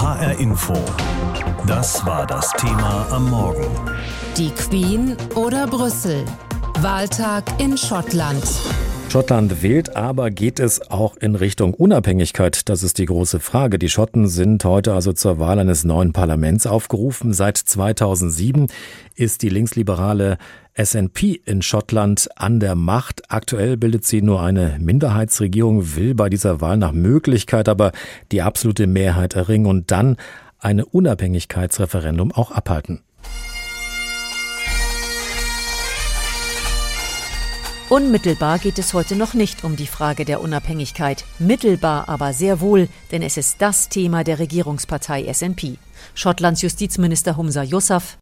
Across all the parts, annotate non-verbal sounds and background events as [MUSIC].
HR Info. Das war das Thema am Morgen. Die Queen oder Brüssel? Wahltag in Schottland. Schottland wählt, aber geht es auch in Richtung Unabhängigkeit? Das ist die große Frage. Die Schotten sind heute also zur Wahl eines neuen Parlaments aufgerufen. Seit 2007 ist die linksliberale SNP in Schottland an der Macht. Aktuell bildet sie nur eine Minderheitsregierung, will bei dieser Wahl nach Möglichkeit aber die absolute Mehrheit erringen und dann eine Unabhängigkeitsreferendum auch abhalten. Unmittelbar geht es heute noch nicht um die Frage der Unabhängigkeit, mittelbar aber sehr wohl, denn es ist das Thema der Regierungspartei SNP. Schottlands Justizminister Humza Yousaf.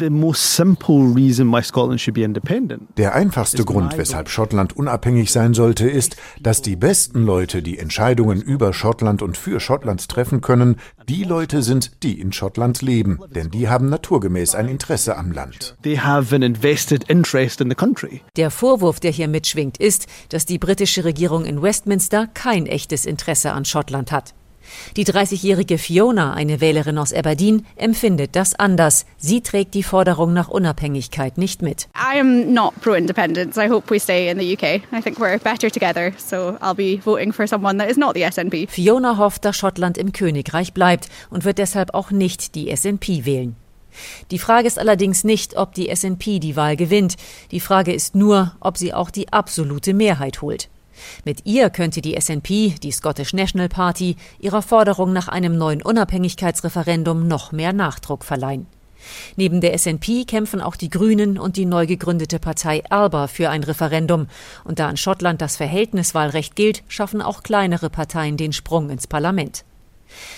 Der einfachste Grund, weshalb Schottland unabhängig sein sollte, ist, dass die besten Leute, die Entscheidungen über Schottland und für Schottland treffen können, die Leute sind, die in Schottland leben, denn die haben naturgemäß ein Interesse am Land. Der Vorwurf, der hier mitschwingt, ist, dass die britische Regierung in Westminster kein echtes Interesse an Schottland hat. Die 30-jährige Fiona, eine Wählerin aus Aberdeen, empfindet das anders. Sie trägt die Forderung nach Unabhängigkeit nicht mit. I am not pro-independence. I hope we stay in the UK. I think we're better together, so I'll be voting for someone that is not the SNP. Fiona hofft, dass Schottland im Königreich bleibt und wird deshalb auch nicht die SNP wählen. Die Frage ist allerdings nicht, ob die SNP die Wahl gewinnt. Die Frage ist nur, ob sie auch die absolute Mehrheit holt. Mit ihr könnte die SNP, die Scottish National Party, ihrer Forderung nach einem neuen Unabhängigkeitsreferendum noch mehr Nachdruck verleihen. Neben der SNP kämpfen auch die Grünen und die neu gegründete Partei ALBA für ein Referendum. Und da in Schottland das Verhältniswahlrecht gilt, schaffen auch kleinere Parteien den Sprung ins Parlament.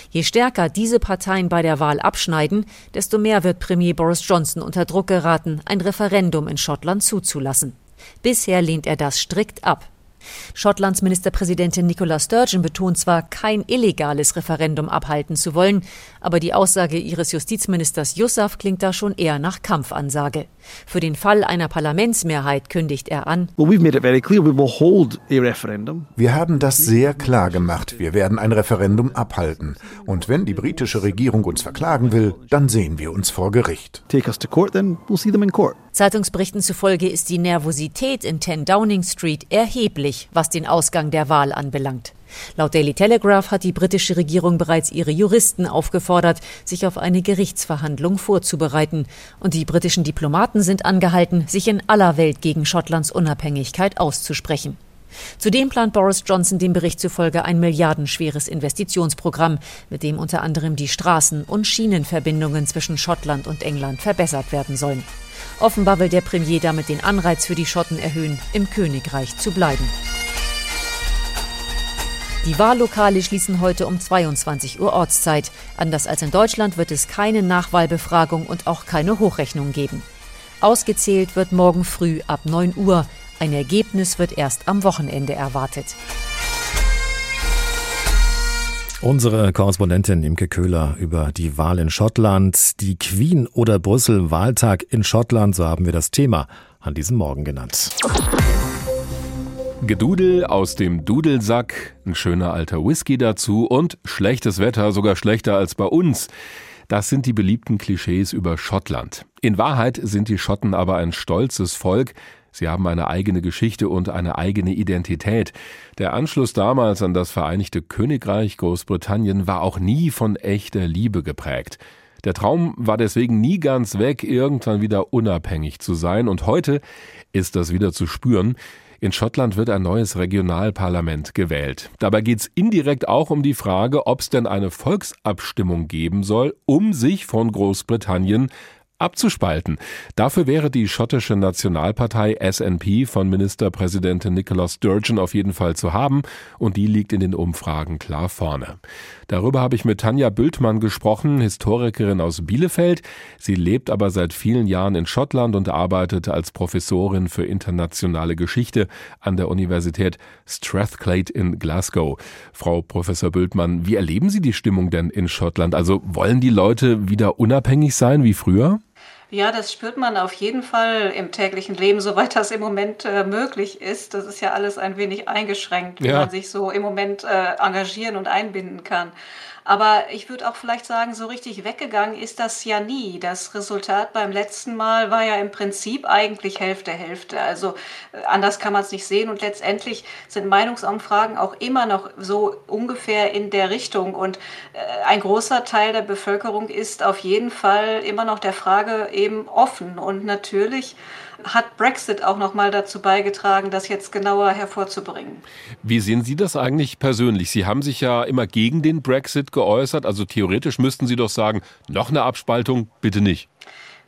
Je stärker diese Parteien bei der Wahl abschneiden, desto mehr wird Premier Boris Johnson unter Druck geraten, ein Referendum in Schottland zuzulassen. Bisher lehnt er das strikt ab. Schottlands Ministerpräsidentin Nicola Sturgeon betont zwar, kein illegales Referendum abhalten zu wollen, aber die Aussage ihres Justizministers Yousaf klingt da schon eher nach Kampfansage. Für den Fall einer Parlamentsmehrheit kündigt er an. Wir haben das sehr klar gemacht. Wir werden ein Referendum abhalten. Und wenn die britische Regierung uns verklagen will, dann sehen wir uns vor Gericht. Zeitungsberichten zufolge ist die Nervosität in 10 Downing Street erheblich, was den Ausgang der Wahl anbelangt. Laut Daily Telegraph hat die britische Regierung bereits ihre Juristen aufgefordert, sich auf eine Gerichtsverhandlung vorzubereiten. Und die britischen Diplomaten sind angehalten, sich in aller Welt gegen Schottlands Unabhängigkeit auszusprechen. Zudem plant Boris Johnson dem Bericht zufolge ein milliardenschweres Investitionsprogramm, mit dem unter anderem die Straßen- und Schienenverbindungen zwischen Schottland und England verbessert werden sollen. Offenbar will der Premier damit den Anreiz für die Schotten erhöhen, im Königreich zu bleiben. Die Wahllokale schließen heute um 22 Uhr Ortszeit. Anders als in Deutschland wird es keine Nachwahlbefragung und auch keine Hochrechnung geben. Ausgezählt wird morgen früh ab 9 Uhr. Ein Ergebnis wird erst am Wochenende erwartet. Unsere Korrespondentin Imke Köhler über die Wahl in Schottland, die Queen oder Brüssel Wahltag in Schottland, so haben wir das Thema an diesem Morgen genannt. Gedudel aus dem Dudelsack, ein schöner alter Whisky dazu und schlechtes Wetter, sogar schlechter als bei uns. Das sind die beliebten Klischees über Schottland. In Wahrheit sind die Schotten aber ein stolzes Volk. Sie haben eine eigene Geschichte und eine eigene Identität. Der Anschluss damals an das Vereinigte Königreich Großbritannien war auch nie von echter Liebe geprägt. Der Traum war deswegen nie ganz weg, irgendwann wieder unabhängig zu sein, und heute ist das wieder zu spüren. In Schottland wird ein neues Regionalparlament gewählt. Dabei geht es indirekt auch um die Frage, ob es denn eine Volksabstimmung geben soll, um sich von Großbritannien abzuspalten. Dafür wäre die schottische Nationalpartei SNP von Ministerpräsidentin Nicola Sturgeon auf jeden Fall zu haben und die liegt in den Umfragen klar vorne. Darüber habe ich mit Tanja Bültmann gesprochen, Historikerin aus Bielefeld. Sie lebt aber seit vielen Jahren in Schottland und arbeitet als Professorin für internationale Geschichte an der Universität Strathclyde in Glasgow. Frau Professor Bültmann, wie erleben Sie die Stimmung denn in Schottland? Also wollen die Leute wieder unabhängig sein wie früher? Ja, das spürt man auf jeden Fall im täglichen Leben, soweit das im Moment äh, möglich ist. Das ist ja alles ein wenig eingeschränkt, wie ja. man sich so im Moment äh, engagieren und einbinden kann. Aber ich würde auch vielleicht sagen, so richtig weggegangen ist das ja nie. Das Resultat beim letzten Mal war ja im Prinzip eigentlich Hälfte, Hälfte. Also äh, anders kann man es nicht sehen. Und letztendlich sind Meinungsumfragen auch immer noch so ungefähr in der Richtung. Und äh, ein großer Teil der Bevölkerung ist auf jeden Fall immer noch der Frage eben offen. Und natürlich hat Brexit auch noch mal dazu beigetragen, das jetzt genauer hervorzubringen. Wie sehen Sie das eigentlich persönlich? Sie haben sich ja immer gegen den Brexit geäußert, also theoretisch müssten Sie doch sagen, noch eine Abspaltung, bitte nicht.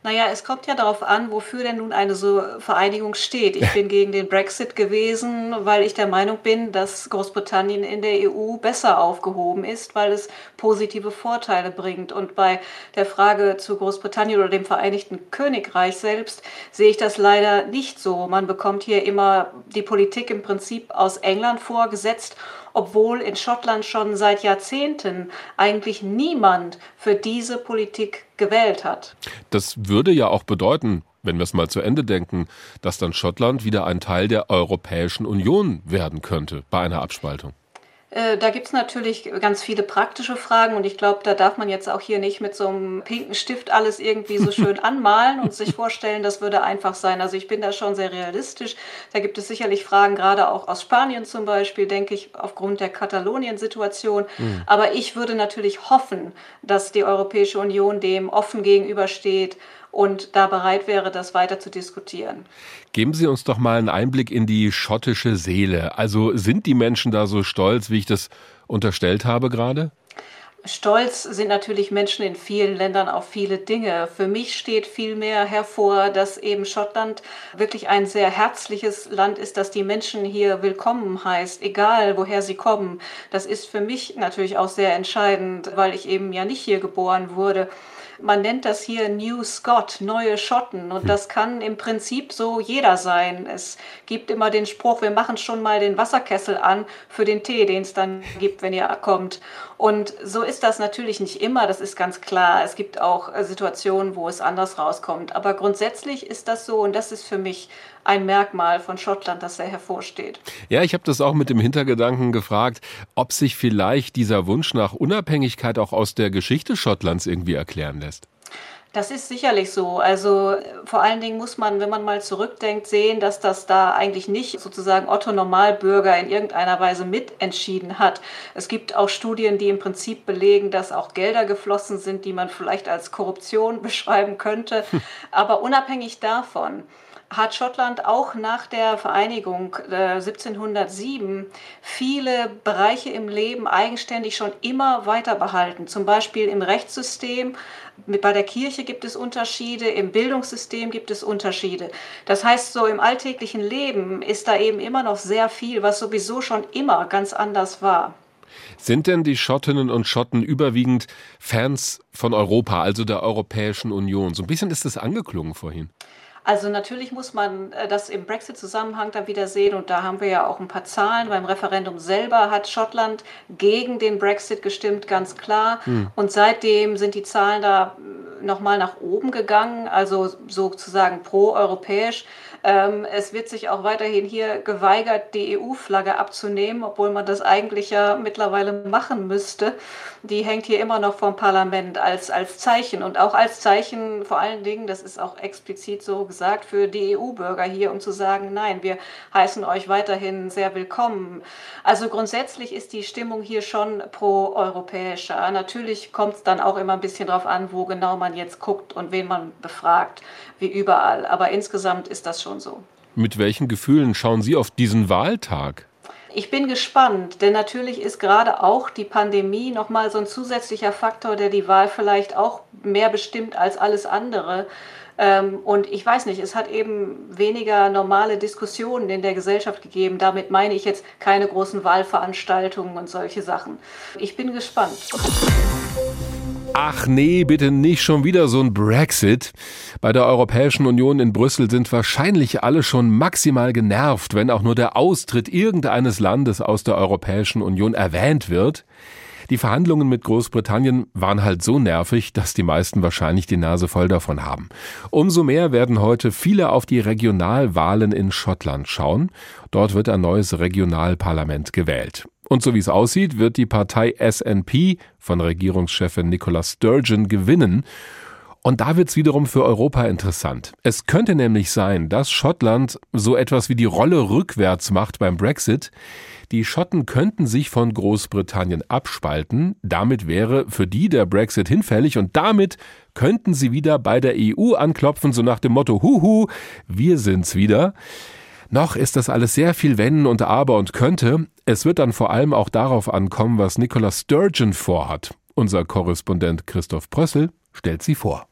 Naja, es kommt ja darauf an, wofür denn nun eine so Vereinigung steht. Ich bin gegen den Brexit gewesen, weil ich der Meinung bin, dass Großbritannien in der EU besser aufgehoben ist, weil es positive Vorteile bringt. Und bei der Frage zu Großbritannien oder dem Vereinigten Königreich selbst sehe ich das leider nicht so. Man bekommt hier immer die Politik im Prinzip aus England vorgesetzt obwohl in Schottland schon seit Jahrzehnten eigentlich niemand für diese Politik gewählt hat. Das würde ja auch bedeuten, wenn wir es mal zu Ende denken, dass dann Schottland wieder ein Teil der Europäischen Union werden könnte bei einer Abspaltung. Äh, da gibt es natürlich ganz viele praktische Fragen und ich glaube, da darf man jetzt auch hier nicht mit so einem pinken Stift alles irgendwie so [LAUGHS] schön anmalen und sich vorstellen, das würde einfach sein. Also ich bin da schon sehr realistisch. Da gibt es sicherlich Fragen, gerade auch aus Spanien zum Beispiel, denke ich, aufgrund der Katalonien-Situation. Mhm. Aber ich würde natürlich hoffen, dass die Europäische Union dem offen gegenübersteht und da bereit wäre, das weiter zu diskutieren. Geben Sie uns doch mal einen Einblick in die schottische Seele. Also sind die Menschen da so stolz, wie ich das unterstellt habe gerade? Stolz sind natürlich Menschen in vielen Ländern auf viele Dinge. Für mich steht vielmehr hervor, dass eben Schottland wirklich ein sehr herzliches Land ist, dass die Menschen hier willkommen heißt, egal woher sie kommen. Das ist für mich natürlich auch sehr entscheidend, weil ich eben ja nicht hier geboren wurde. Man nennt das hier New Scott, neue Schotten. Und hm. das kann im Prinzip so jeder sein. Es gibt immer den Spruch, wir machen schon mal den Wasserkessel an für den Tee, den es dann [LAUGHS] gibt, wenn ihr kommt. Und so ist das natürlich nicht immer, das ist ganz klar. Es gibt auch äh, Situationen, wo es anders rauskommt. Aber grundsätzlich ist das so und das ist für mich ein Merkmal von Schottland, das sehr hervorsteht. Ja, ich habe das auch mit dem Hintergedanken gefragt, ob sich vielleicht dieser Wunsch nach Unabhängigkeit auch aus der Geschichte Schottlands irgendwie erklären lässt. Das ist sicherlich so. Also vor allen Dingen muss man, wenn man mal zurückdenkt, sehen, dass das da eigentlich nicht sozusagen Otto Normalbürger in irgendeiner Weise mitentschieden hat. Es gibt auch Studien, die im Prinzip belegen, dass auch Gelder geflossen sind, die man vielleicht als Korruption [LAUGHS] beschreiben könnte. [LAUGHS] Aber unabhängig davon hat Schottland auch nach der Vereinigung äh, 1707 viele Bereiche im Leben eigenständig schon immer weiter behalten. Zum Beispiel im Rechtssystem, bei der Kirche gibt es Unterschiede, im Bildungssystem gibt es Unterschiede. Das heißt, so im alltäglichen Leben ist da eben immer noch sehr viel, was sowieso schon immer ganz anders war. Sind denn die Schottinnen und Schotten überwiegend Fans von Europa, also der Europäischen Union? So ein bisschen ist es angeklungen vorhin. Also natürlich muss man äh, das im Brexit-Zusammenhang dann wieder sehen und da haben wir ja auch ein paar Zahlen. Beim Referendum selber hat Schottland gegen den Brexit gestimmt, ganz klar. Hm. Und seitdem sind die Zahlen da äh, nochmal nach oben gegangen, also sozusagen pro-europäisch. Ähm, es wird sich auch weiterhin hier geweigert, die EU-Flagge abzunehmen, obwohl man das eigentlich ja mittlerweile machen müsste. Die hängt hier immer noch vom Parlament als, als Zeichen und auch als Zeichen vor allen Dingen, das ist auch explizit so gesagt, für die EU-Bürger hier, um zu sagen, nein, wir heißen euch weiterhin sehr willkommen. Also grundsätzlich ist die Stimmung hier schon pro-europäischer. Natürlich kommt es dann auch immer ein bisschen darauf an, wo genau man jetzt guckt und wen man befragt, wie überall. Aber insgesamt ist das schon und so. Mit welchen Gefühlen schauen Sie auf diesen Wahltag? Ich bin gespannt, denn natürlich ist gerade auch die Pandemie nochmal so ein zusätzlicher Faktor, der die Wahl vielleicht auch mehr bestimmt als alles andere. Ähm, und ich weiß nicht, es hat eben weniger normale Diskussionen in der Gesellschaft gegeben. Damit meine ich jetzt keine großen Wahlveranstaltungen und solche Sachen. Ich bin gespannt. Ach nee, bitte nicht schon wieder so ein Brexit. Bei der Europäischen Union in Brüssel sind wahrscheinlich alle schon maximal genervt, wenn auch nur der Austritt irgendeines Landes aus der Europäischen Union erwähnt wird. Die Verhandlungen mit Großbritannien waren halt so nervig, dass die meisten wahrscheinlich die Nase voll davon haben. Umso mehr werden heute viele auf die Regionalwahlen in Schottland schauen. Dort wird ein neues Regionalparlament gewählt. Und so wie es aussieht, wird die Partei SNP von Regierungschefin Nicola Sturgeon gewinnen. Und da wird's wiederum für Europa interessant. Es könnte nämlich sein, dass Schottland so etwas wie die Rolle rückwärts macht beim Brexit. Die Schotten könnten sich von Großbritannien abspalten. Damit wäre für die der Brexit hinfällig und damit könnten sie wieder bei der EU anklopfen, so nach dem Motto, huhu, wir sind's wieder. Noch ist das alles sehr viel Wenn und Aber und könnte. Es wird dann vor allem auch darauf ankommen, was Nicola Sturgeon vorhat. Unser Korrespondent Christoph Prössel stellt sie vor.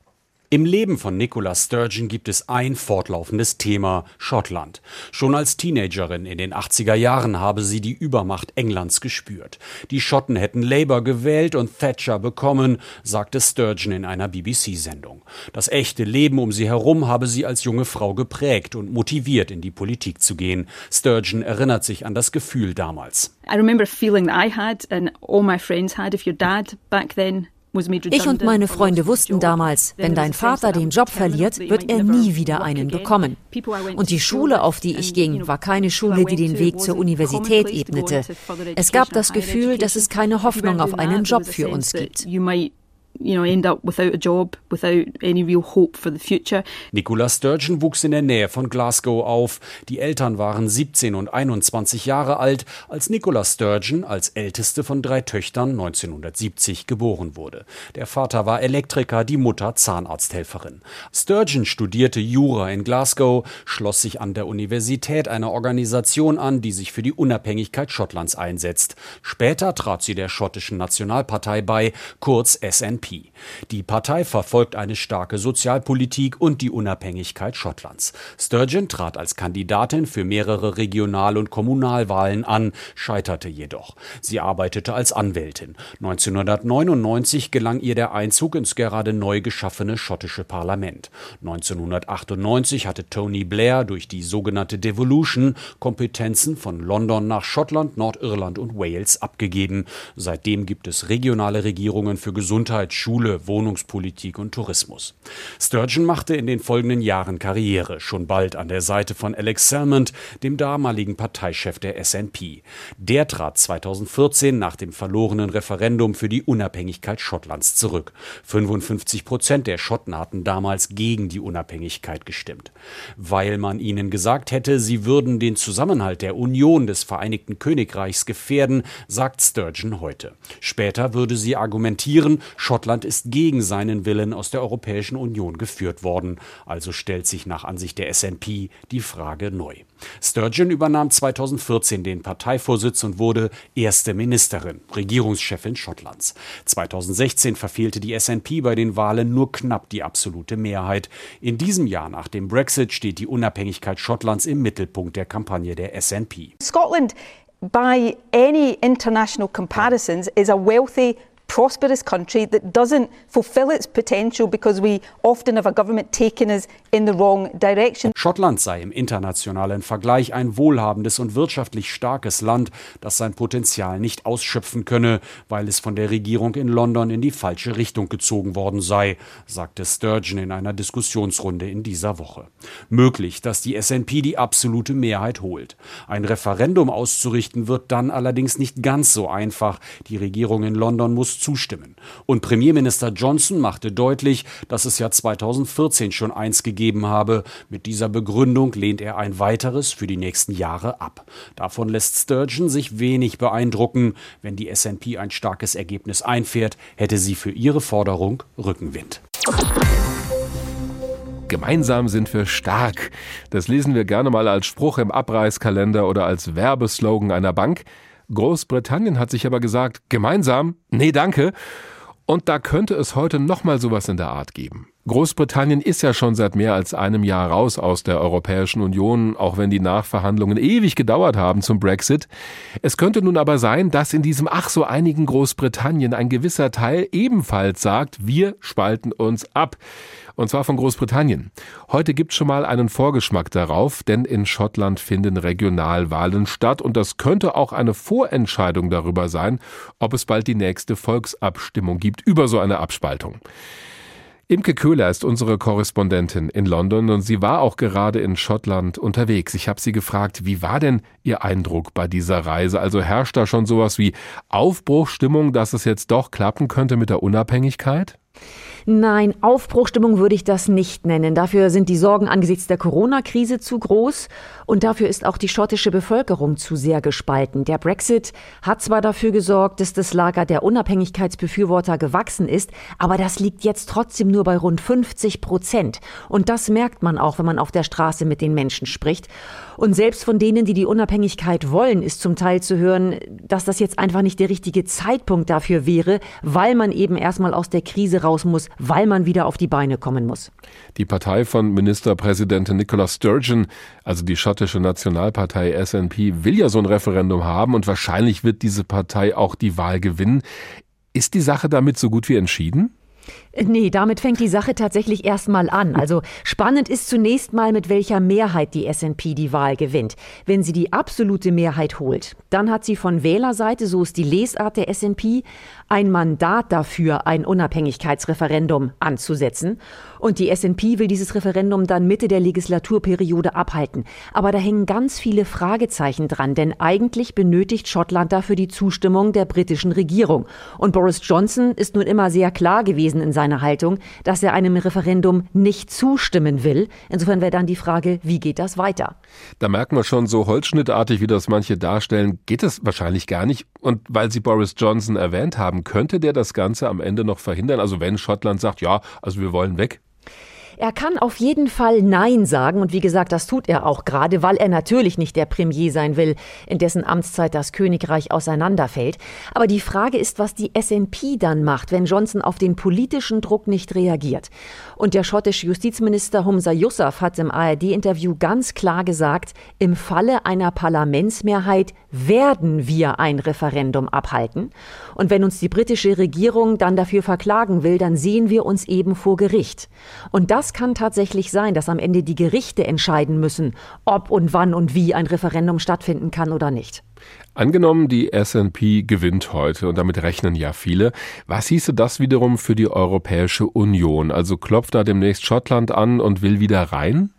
Im Leben von Nicola Sturgeon gibt es ein fortlaufendes Thema, Schottland. Schon als Teenagerin in den 80er Jahren habe sie die Übermacht Englands gespürt. Die Schotten hätten Labour gewählt und Thatcher bekommen, sagte Sturgeon in einer BBC-Sendung. Das echte Leben um sie herum habe sie als junge Frau geprägt und motiviert, in die Politik zu gehen. Sturgeon erinnert sich an das Gefühl damals. I remember feeling that I had and all my friends had if your dad back then ich und meine Freunde wussten damals, wenn dein Vater den Job verliert, wird er nie wieder einen bekommen. Und die Schule, auf die ich ging, war keine Schule, die den Weg zur Universität ebnete. Es gab das Gefühl, dass es keine Hoffnung auf einen Job für uns gibt you know, end up without a job, without any real hope for the future. Nicola Sturgeon wuchs in der Nähe von Glasgow auf. Die Eltern waren 17 und 21 Jahre alt, als Nicola Sturgeon als älteste von drei Töchtern 1970 geboren wurde. Der Vater war Elektriker, die Mutter Zahnarzthelferin. Sturgeon studierte Jura in Glasgow, schloss sich an der Universität einer Organisation an, die sich für die Unabhängigkeit Schottlands einsetzt. Später trat sie der schottischen Nationalpartei bei, kurz SNP. Die Partei verfolgt eine starke Sozialpolitik und die Unabhängigkeit Schottlands. Sturgeon trat als Kandidatin für mehrere Regional- und Kommunalwahlen an, scheiterte jedoch. Sie arbeitete als Anwältin. 1999 gelang ihr der Einzug ins gerade neu geschaffene schottische Parlament. 1998 hatte Tony Blair durch die sogenannte Devolution Kompetenzen von London nach Schottland, Nordirland und Wales abgegeben. Seitdem gibt es regionale Regierungen für Gesundheit, Schule, Wohnungspolitik und Tourismus. Sturgeon machte in den folgenden Jahren Karriere, schon bald an der Seite von Alex Salmond, dem damaligen Parteichef der SNP. Der trat 2014 nach dem verlorenen Referendum für die Unabhängigkeit Schottlands zurück. 55 Prozent der Schotten hatten damals gegen die Unabhängigkeit gestimmt. Weil man ihnen gesagt hätte, sie würden den Zusammenhalt der Union des Vereinigten Königreichs gefährden, sagt Sturgeon heute. Später würde sie argumentieren, Schottland Schottland ist gegen seinen Willen aus der Europäischen Union geführt worden. Also stellt sich nach Ansicht der SNP die Frage neu. Sturgeon übernahm 2014 den Parteivorsitz und wurde erste Ministerin, Regierungschefin Schottlands. 2016 verfehlte die SNP bei den Wahlen nur knapp die absolute Mehrheit. In diesem Jahr nach dem Brexit steht die Unabhängigkeit Schottlands im Mittelpunkt der Kampagne der SNP. Scotland by any international comparisons is a wealthy prosperous country that doesn't fulfill its potential because we often have a government taking us in the wrong direction. Schottland sei im internationalen Vergleich ein wohlhabendes und wirtschaftlich starkes Land, das sein Potenzial nicht ausschöpfen könne, weil es von der Regierung in London in die falsche Richtung gezogen worden sei, sagte Sturgeon in einer Diskussionsrunde in dieser Woche. Möglich, dass die SNP die absolute Mehrheit holt. Ein Referendum auszurichten wird dann allerdings nicht ganz so einfach. Die Regierung in London muss zustimmen. Und Premierminister Johnson machte deutlich, dass es ja 2014 schon eins gegeben habe. Mit dieser Begründung lehnt er ein weiteres für die nächsten Jahre ab. Davon lässt Sturgeon sich wenig beeindrucken. Wenn die SNP ein starkes Ergebnis einfährt, hätte sie für ihre Forderung Rückenwind. Gemeinsam sind wir stark. Das lesen wir gerne mal als Spruch im Abreißkalender oder als Werbeslogan einer Bank. Großbritannien hat sich aber gesagt, gemeinsam, nee, danke. Und da könnte es heute nochmal sowas in der Art geben. Großbritannien ist ja schon seit mehr als einem Jahr raus aus der Europäischen Union, auch wenn die Nachverhandlungen ewig gedauert haben zum Brexit. Es könnte nun aber sein, dass in diesem ach so einigen Großbritannien ein gewisser Teil ebenfalls sagt, wir spalten uns ab und zwar von Großbritannien. Heute gibt schon mal einen Vorgeschmack darauf, denn in Schottland finden Regionalwahlen statt und das könnte auch eine Vorentscheidung darüber sein, ob es bald die nächste Volksabstimmung gibt über so eine Abspaltung. Imke Köhler ist unsere Korrespondentin in London und sie war auch gerade in Schottland unterwegs. Ich habe sie gefragt, wie war denn ihr Eindruck bei dieser Reise? Also herrscht da schon sowas wie Aufbruchstimmung, dass es jetzt doch klappen könnte mit der Unabhängigkeit? Nein, Aufbruchstimmung würde ich das nicht nennen. Dafür sind die Sorgen angesichts der Corona-Krise zu groß und dafür ist auch die schottische Bevölkerung zu sehr gespalten. Der Brexit hat zwar dafür gesorgt, dass das Lager der Unabhängigkeitsbefürworter gewachsen ist, aber das liegt jetzt trotzdem nur bei rund 50 Prozent. Und das merkt man auch, wenn man auf der Straße mit den Menschen spricht. Und selbst von denen, die die Unabhängigkeit wollen, ist zum Teil zu hören, dass das jetzt einfach nicht der richtige Zeitpunkt dafür wäre, weil man eben erstmal aus der Krise raus muss, weil man wieder auf die Beine kommen muss. Die Partei von Ministerpräsidentin Nicola Sturgeon, also die schottische Nationalpartei SNP, will ja so ein Referendum haben und wahrscheinlich wird diese Partei auch die Wahl gewinnen. Ist die Sache damit so gut wie entschieden? Nee, damit fängt die Sache tatsächlich erstmal an. Also spannend ist zunächst mal, mit welcher Mehrheit die SNP die Wahl gewinnt. Wenn sie die absolute Mehrheit holt, dann hat sie von Wählerseite, so ist die Lesart der SNP, ein Mandat dafür, ein Unabhängigkeitsreferendum anzusetzen. Und die SNP will dieses Referendum dann Mitte der Legislaturperiode abhalten. Aber da hängen ganz viele Fragezeichen dran, denn eigentlich benötigt Schottland dafür die Zustimmung der britischen Regierung. Und Boris Johnson ist nun immer sehr klar gewesen in seiner Haltung, dass er einem Referendum nicht zustimmen will. Insofern wäre dann die Frage, wie geht das weiter? Da merkt man schon, so holzschnittartig, wie das manche darstellen, geht es wahrscheinlich gar nicht. Und weil Sie Boris Johnson erwähnt haben, könnte der das Ganze am Ende noch verhindern? Also wenn Schottland sagt, ja, also wir wollen weg? Er kann auf jeden Fall Nein sagen und wie gesagt, das tut er auch gerade, weil er natürlich nicht der Premier sein will, in dessen Amtszeit das Königreich auseinanderfällt. Aber die Frage ist, was die SNP dann macht, wenn Johnson auf den politischen Druck nicht reagiert. Und der schottische Justizminister Humza Yousaf hat im ARD-Interview ganz klar gesagt, im Falle einer Parlamentsmehrheit werden wir ein Referendum abhalten. Und wenn uns die britische Regierung dann dafür verklagen will, dann sehen wir uns eben vor Gericht. Und das kann tatsächlich sein, dass am Ende die Gerichte entscheiden müssen, ob und wann und wie ein Referendum stattfinden kann oder nicht. Angenommen, die SNP gewinnt heute und damit rechnen ja viele. Was hieße das wiederum für die Europäische Union? Also klopft da demnächst Schottland an und will wieder rein?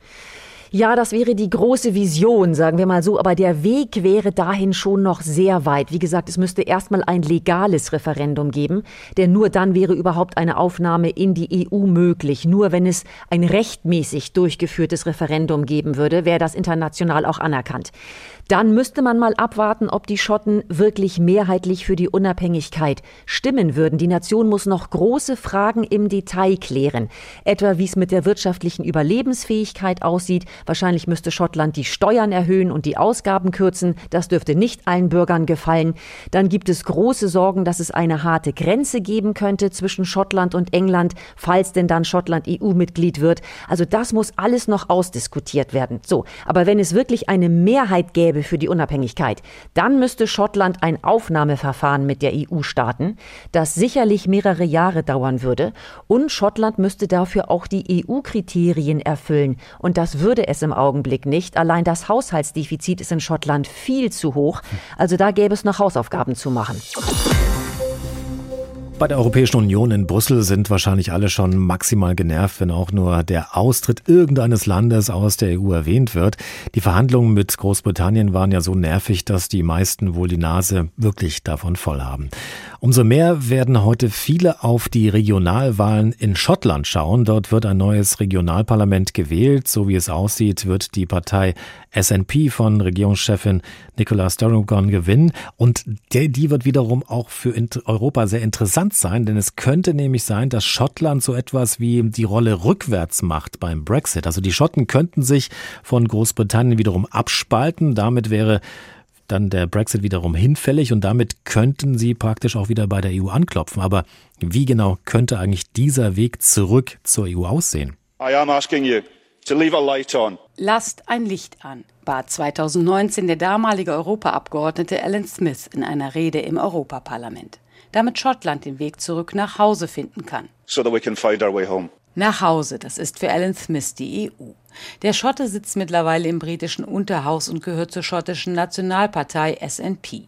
Ja, das wäre die große Vision, sagen wir mal so, aber der Weg wäre dahin schon noch sehr weit. Wie gesagt, es müsste erstmal ein legales Referendum geben, denn nur dann wäre überhaupt eine Aufnahme in die EU möglich. Nur wenn es ein rechtmäßig durchgeführtes Referendum geben würde, wäre das international auch anerkannt. Dann müsste man mal abwarten, ob die Schotten wirklich mehrheitlich für die Unabhängigkeit stimmen würden. Die Nation muss noch große Fragen im Detail klären. Etwa wie es mit der wirtschaftlichen Überlebensfähigkeit aussieht. Wahrscheinlich müsste Schottland die Steuern erhöhen und die Ausgaben kürzen. Das dürfte nicht allen Bürgern gefallen. Dann gibt es große Sorgen, dass es eine harte Grenze geben könnte zwischen Schottland und England, falls denn dann Schottland EU-Mitglied wird. Also das muss alles noch ausdiskutiert werden. So, aber wenn es wirklich eine Mehrheit gäbe, gäbe für die Unabhängigkeit, dann müsste Schottland ein Aufnahmeverfahren mit der EU starten, das sicherlich mehrere Jahre dauern würde. Und Schottland müsste dafür auch die EU-Kriterien erfüllen. Und das würde es im Augenblick nicht. Allein das Haushaltsdefizit ist in Schottland viel zu hoch. Also da gäbe es noch Hausaufgaben zu machen. Bei der Europäischen Union in Brüssel sind wahrscheinlich alle schon maximal genervt, wenn auch nur der Austritt irgendeines Landes aus der EU erwähnt wird. Die Verhandlungen mit Großbritannien waren ja so nervig, dass die meisten wohl die Nase wirklich davon voll haben. Umso mehr werden heute viele auf die Regionalwahlen in Schottland schauen. Dort wird ein neues Regionalparlament gewählt. So wie es aussieht, wird die Partei SNP von Regierungschefin Nicola Sturgeon gewinnen. Und die wird wiederum auch für Europa sehr interessant sein, denn es könnte nämlich sein, dass Schottland so etwas wie die Rolle rückwärts macht beim Brexit. Also die Schotten könnten sich von Großbritannien wiederum abspalten. Damit wäre dann der Brexit wiederum hinfällig und damit könnten sie praktisch auch wieder bei der EU anklopfen. Aber wie genau könnte eigentlich dieser Weg zurück zur EU aussehen? I am asking you to leave a light on. Lasst ein Licht an, bat 2019 der damalige Europaabgeordnete Alan Smith in einer Rede im Europaparlament, damit Schottland den Weg zurück nach Hause finden kann. So that we can find our way home. Nach Hause, das ist für Alan Smith die EU. Der Schotte sitzt mittlerweile im britischen Unterhaus und gehört zur schottischen Nationalpartei SNP.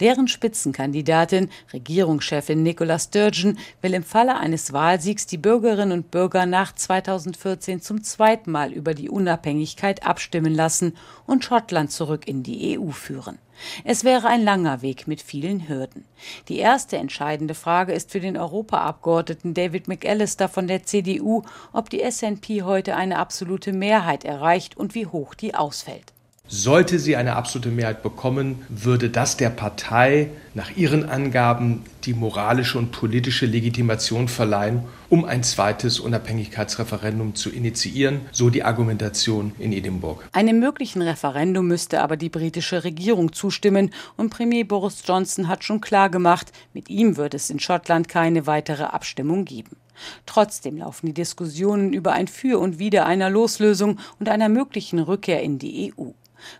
Deren Spitzenkandidatin, Regierungschefin Nicola Sturgeon, will im Falle eines Wahlsiegs die Bürgerinnen und Bürger nach 2014 zum zweiten Mal über die Unabhängigkeit abstimmen lassen und Schottland zurück in die EU führen. Es wäre ein langer Weg mit vielen Hürden. Die erste entscheidende Frage ist für den Europaabgeordneten David McAllister von der CDU, ob die SNP heute eine absolute Mehrheit erreicht und wie hoch die ausfällt. Sollte sie eine absolute Mehrheit bekommen, würde das der Partei nach ihren Angaben die moralische und politische Legitimation verleihen, um ein zweites Unabhängigkeitsreferendum zu initiieren, so die Argumentation in Edinburgh. Einem möglichen Referendum müsste aber die britische Regierung zustimmen und Premier Boris Johnson hat schon klargemacht, mit ihm wird es in Schottland keine weitere Abstimmung geben. Trotzdem laufen die Diskussionen über ein Für und Wider einer Loslösung und einer möglichen Rückkehr in die EU.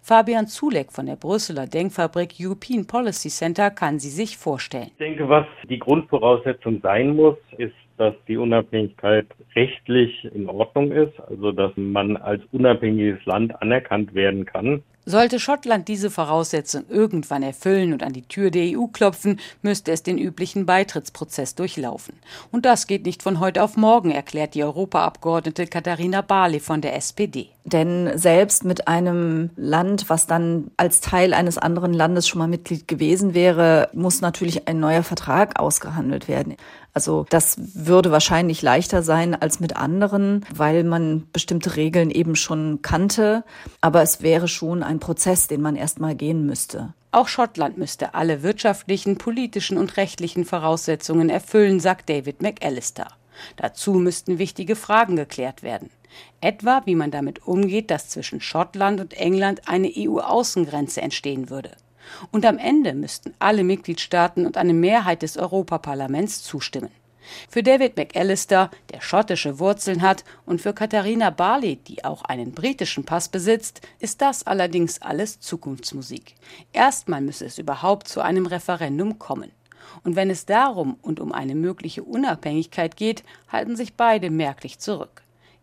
Fabian Zulek von der Brüsseler Denkfabrik European Policy Center kann sie sich vorstellen. Ich denke, was die Grundvoraussetzung sein muss, ist, dass die Unabhängigkeit rechtlich in Ordnung ist, also dass man als unabhängiges Land anerkannt werden kann. Sollte Schottland diese Voraussetzung irgendwann erfüllen und an die Tür der EU klopfen, müsste es den üblichen Beitrittsprozess durchlaufen. Und das geht nicht von heute auf morgen, erklärt die Europaabgeordnete Katharina Barley von der SPD. Denn selbst mit einem Land, was dann als Teil eines anderen Landes schon mal Mitglied gewesen wäre, muss natürlich ein neuer Vertrag ausgehandelt werden. Also das würde wahrscheinlich leichter sein als mit anderen, weil man bestimmte Regeln eben schon kannte. Aber es wäre schon ein Prozess, den man erstmal gehen müsste. Auch Schottland müsste alle wirtschaftlichen, politischen und rechtlichen Voraussetzungen erfüllen, sagt David McAllister. Dazu müssten wichtige Fragen geklärt werden. Etwa, wie man damit umgeht, dass zwischen Schottland und England eine EU-Außengrenze entstehen würde. Und am Ende müssten alle Mitgliedstaaten und eine Mehrheit des Europaparlaments zustimmen. Für David McAllister, der schottische Wurzeln hat, und für Katharina Barley, die auch einen britischen Pass besitzt, ist das allerdings alles Zukunftsmusik. Erstmal müsse es überhaupt zu einem Referendum kommen. Und wenn es darum und um eine mögliche Unabhängigkeit geht, halten sich beide merklich zurück.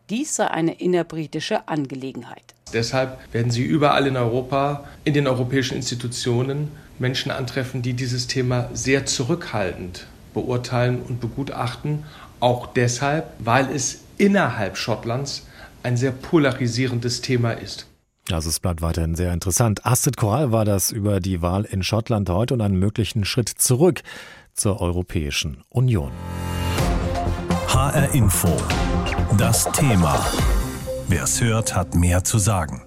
Dies sei eine innerbritische Angelegenheit. Deshalb werden Sie überall in Europa, in den europäischen Institutionen Menschen antreffen, die dieses Thema sehr zurückhaltend beurteilen und begutachten. Auch deshalb, weil es innerhalb Schottlands ein sehr polarisierendes Thema ist. Also es bleibt weiterhin sehr interessant. Astrid Korall war das über die Wahl in Schottland heute und einen möglichen Schritt zurück zur Europäischen Union. HR Info. Das Thema. Wer es hört, hat mehr zu sagen.